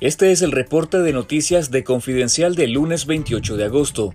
Este es el reporte de noticias de Confidencial del lunes 28 de agosto.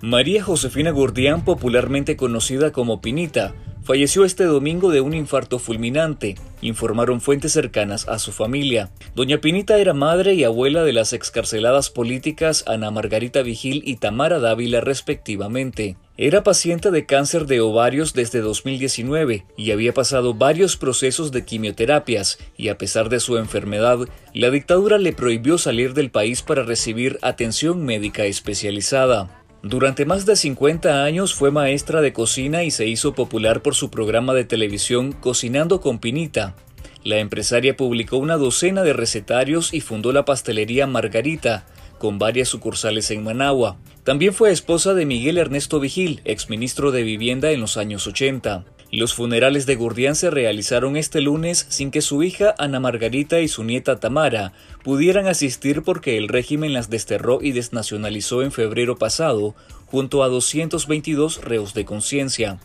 María Josefina Gordián, popularmente conocida como Pinita, falleció este domingo de un infarto fulminante, informaron fuentes cercanas a su familia. Doña Pinita era madre y abuela de las excarceladas políticas Ana Margarita Vigil y Tamara Dávila respectivamente. Era paciente de cáncer de ovarios desde 2019 y había pasado varios procesos de quimioterapias y a pesar de su enfermedad, la dictadura le prohibió salir del país para recibir atención médica especializada. Durante más de 50 años fue maestra de cocina y se hizo popular por su programa de televisión Cocinando con Pinita. La empresaria publicó una docena de recetarios y fundó la pastelería Margarita, con varias sucursales en Managua. También fue esposa de Miguel Ernesto Vigil, exministro de Vivienda en los años 80. Los funerales de Gurdián se realizaron este lunes sin que su hija Ana Margarita y su nieta Tamara pudieran asistir porque el régimen las desterró y desnacionalizó en febrero pasado junto a 222 reos de conciencia.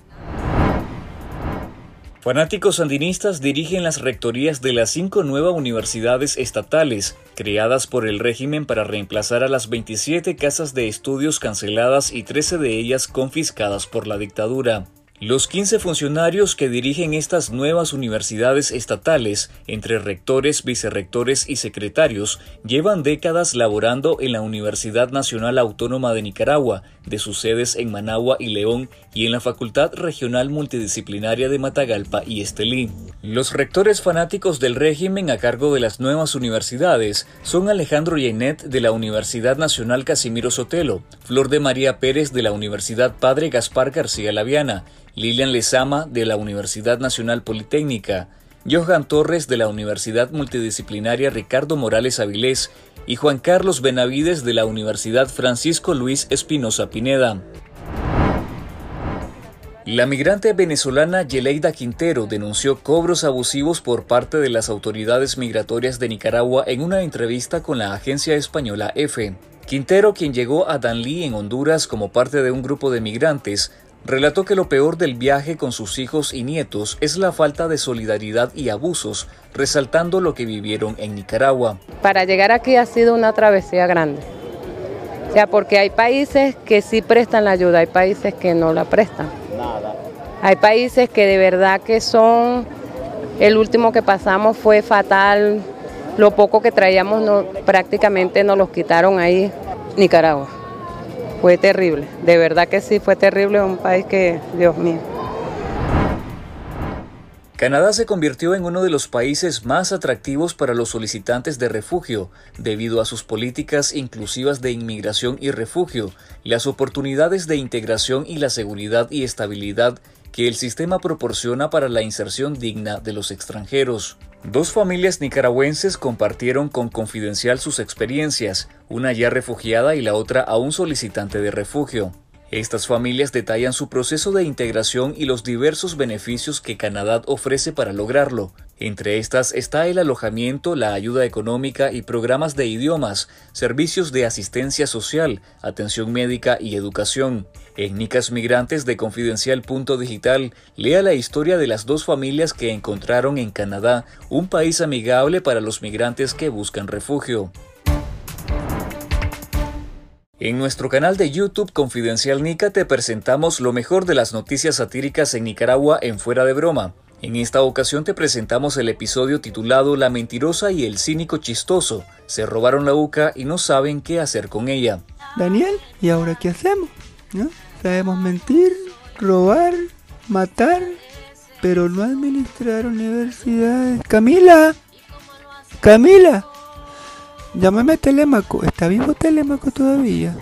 Fanáticos sandinistas dirigen las rectorías de las cinco nuevas universidades estatales, creadas por el régimen para reemplazar a las 27 casas de estudios canceladas y 13 de ellas confiscadas por la dictadura. Los 15 funcionarios que dirigen estas nuevas universidades estatales, entre rectores, vicerrectores y secretarios, llevan décadas laborando en la Universidad Nacional Autónoma de Nicaragua, de sus sedes en Managua y León, y en la Facultad Regional Multidisciplinaria de Matagalpa y Estelí. Los rectores fanáticos del régimen a cargo de las nuevas universidades son Alejandro Yenet de la Universidad Nacional Casimiro Sotelo, Flor de María Pérez de la Universidad Padre Gaspar García Laviana, Lilian Lezama de la Universidad Nacional Politécnica, Johan Torres de la Universidad Multidisciplinaria Ricardo Morales Avilés y Juan Carlos Benavides de la Universidad Francisco Luis Espinosa Pineda. La migrante venezolana Yeleida Quintero denunció cobros abusivos por parte de las autoridades migratorias de Nicaragua en una entrevista con la agencia española EFE. Quintero, quien llegó a Danlí en Honduras como parte de un grupo de migrantes, relató que lo peor del viaje con sus hijos y nietos es la falta de solidaridad y abusos, resaltando lo que vivieron en Nicaragua. Para llegar aquí ha sido una travesía grande. O sea, porque hay países que sí prestan la ayuda, hay países que no la prestan. Hay países que de verdad que son, el último que pasamos fue fatal, lo poco que traíamos no, prácticamente nos los quitaron ahí, Nicaragua fue terrible, de verdad que sí, fue terrible, un país que, Dios mío. Canadá se convirtió en uno de los países más atractivos para los solicitantes de refugio, debido a sus políticas inclusivas de inmigración y refugio, las oportunidades de integración y la seguridad y estabilidad que el sistema proporciona para la inserción digna de los extranjeros. Dos familias nicaragüenses compartieron con Confidencial sus experiencias, una ya refugiada y la otra aún solicitante de refugio. Estas familias detallan su proceso de integración y los diversos beneficios que Canadá ofrece para lograrlo, entre estas está el alojamiento, la ayuda económica y programas de idiomas, servicios de asistencia social, atención médica y educación. En Nicas Migrantes de Confidencial Punto Digital, lea la historia de las dos familias que encontraron en Canadá un país amigable para los migrantes que buscan refugio. En nuestro canal de YouTube Confidencial Nica te presentamos lo mejor de las noticias satíricas en Nicaragua en Fuera de Broma. En esta ocasión te presentamos el episodio titulado La mentirosa y el cínico chistoso. Se robaron la UCA y no saben qué hacer con ella. Daniel, ¿y ahora qué hacemos? ¿No? Sabemos mentir, robar, matar, pero no administrar universidades. Camila, Camila, llámame a Telemaco. ¿Está vivo Telemaco todavía?